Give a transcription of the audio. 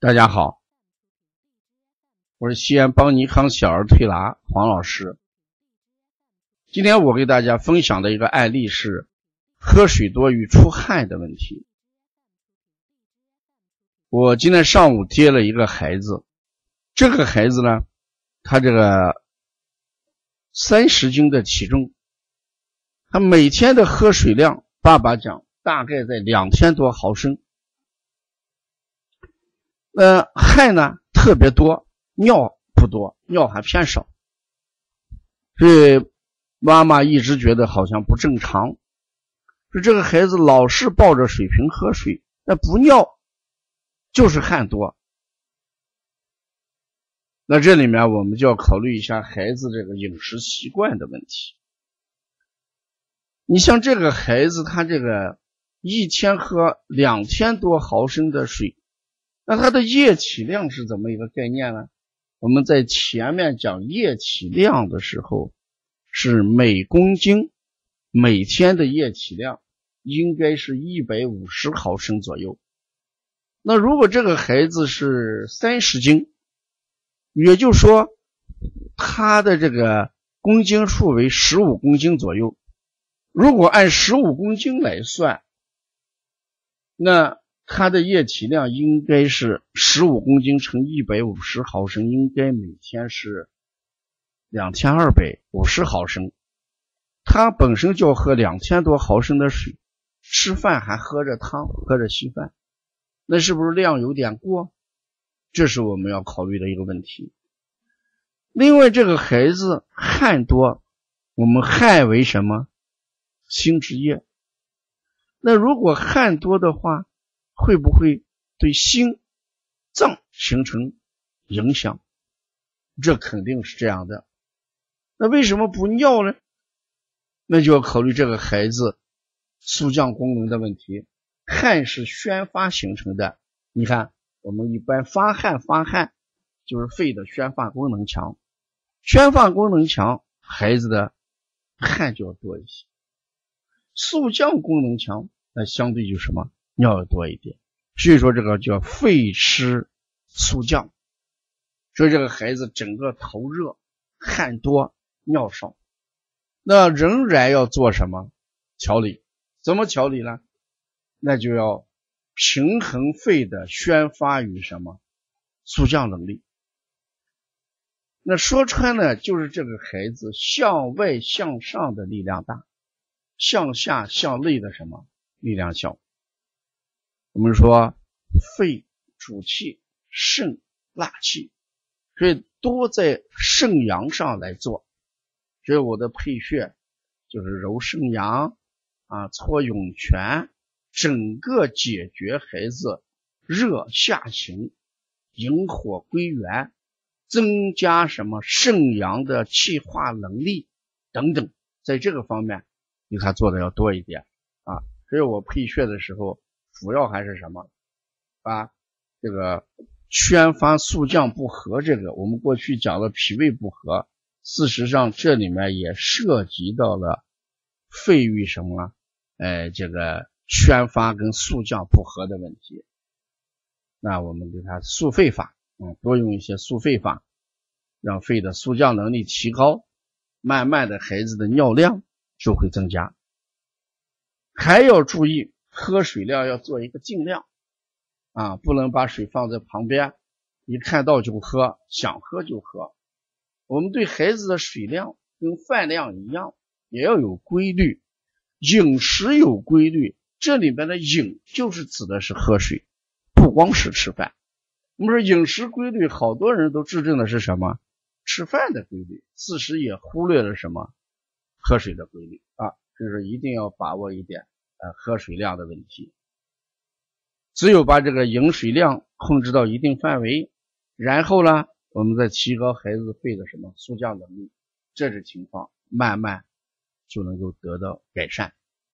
大家好，我是西安邦尼康小儿推拿黄老师。今天我给大家分享的一个案例是喝水多与出汗的问题。我今天上午接了一个孩子，这个孩子呢，他这个三十斤的体重，他每天的喝水量，爸爸讲大概在两千多毫升。呃，汗呢特别多，尿不多，尿还偏少，所以妈妈一直觉得好像不正常。说这个孩子老是抱着水瓶喝水，那不尿就是汗多。那这里面我们就要考虑一下孩子这个饮食习惯的问题。你像这个孩子，他这个一天喝两千多毫升的水。那它的液体量是怎么一个概念呢？我们在前面讲液体量的时候，是每公斤每天的液体量应该是一百五十毫升左右。那如果这个孩子是三十斤，也就是说他的这个公斤数为十五公斤左右。如果按十五公斤来算，那。它的液体量应该是十五公斤乘一百五十毫升，应该每天是两千二百五十毫升。他本身就要喝两千多毫升的水，吃饭还喝着汤，喝着稀饭，那是不是量有点过？这是我们要考虑的一个问题。另外，这个孩子汗多，我们汗为什么？心之液。那如果汗多的话，会不会对心脏形成影响？这肯定是这样的。那为什么不尿呢？那就要考虑这个孩子速降功能的问题。汗是宣发形成的，你看，我们一般发汗发汗就是肺的宣发功能强，宣发功能强，孩子的汗就要多一些。速降功能强，那相对就什么？尿要多一点，所以说这个叫肺湿速降，所以这个孩子整个头热、汗多、尿少，那仍然要做什么调理？怎么调理呢？那就要平衡肺的宣发与什么速降能力。那说穿了就是这个孩子向外向上的力量大，向下向内的什么力量小。我们说肺主气，肾纳气，所以多在肾阳上来做。所以我的配穴就是揉肾阳啊，搓涌泉，整个解决孩子热下行，引火归元，增加什么肾阳的气化能力等等，在这个方面比他做的要多一点啊。所以我配穴的时候。主要还是什么啊？这个宣发速降不和，这个我们过去讲的脾胃不和，事实上这里面也涉及到了肺与什么？哎，这个宣发跟速降不和的问题。那我们给他速肺法，嗯，多用一些速肺法，让肺的速降能力提高，慢慢的孩子的尿量就会增加。还要注意。喝水量要做一个尽量啊，不能把水放在旁边，一看到就喝，想喝就喝。我们对孩子的水量跟饭量一样，也要有规律，饮食有规律。这里边的饮就是指的是喝水，不光是吃饭。我们说饮食规律，好多人都制定的是什么？吃饭的规律，事实也忽略了什么？喝水的规律啊，就是一定要把握一点。呃，喝水量的问题，只有把这个饮水量控制到一定范围，然后呢，我们再提高孩子肺的什么速降能力，这种情况慢慢就能够得到改善。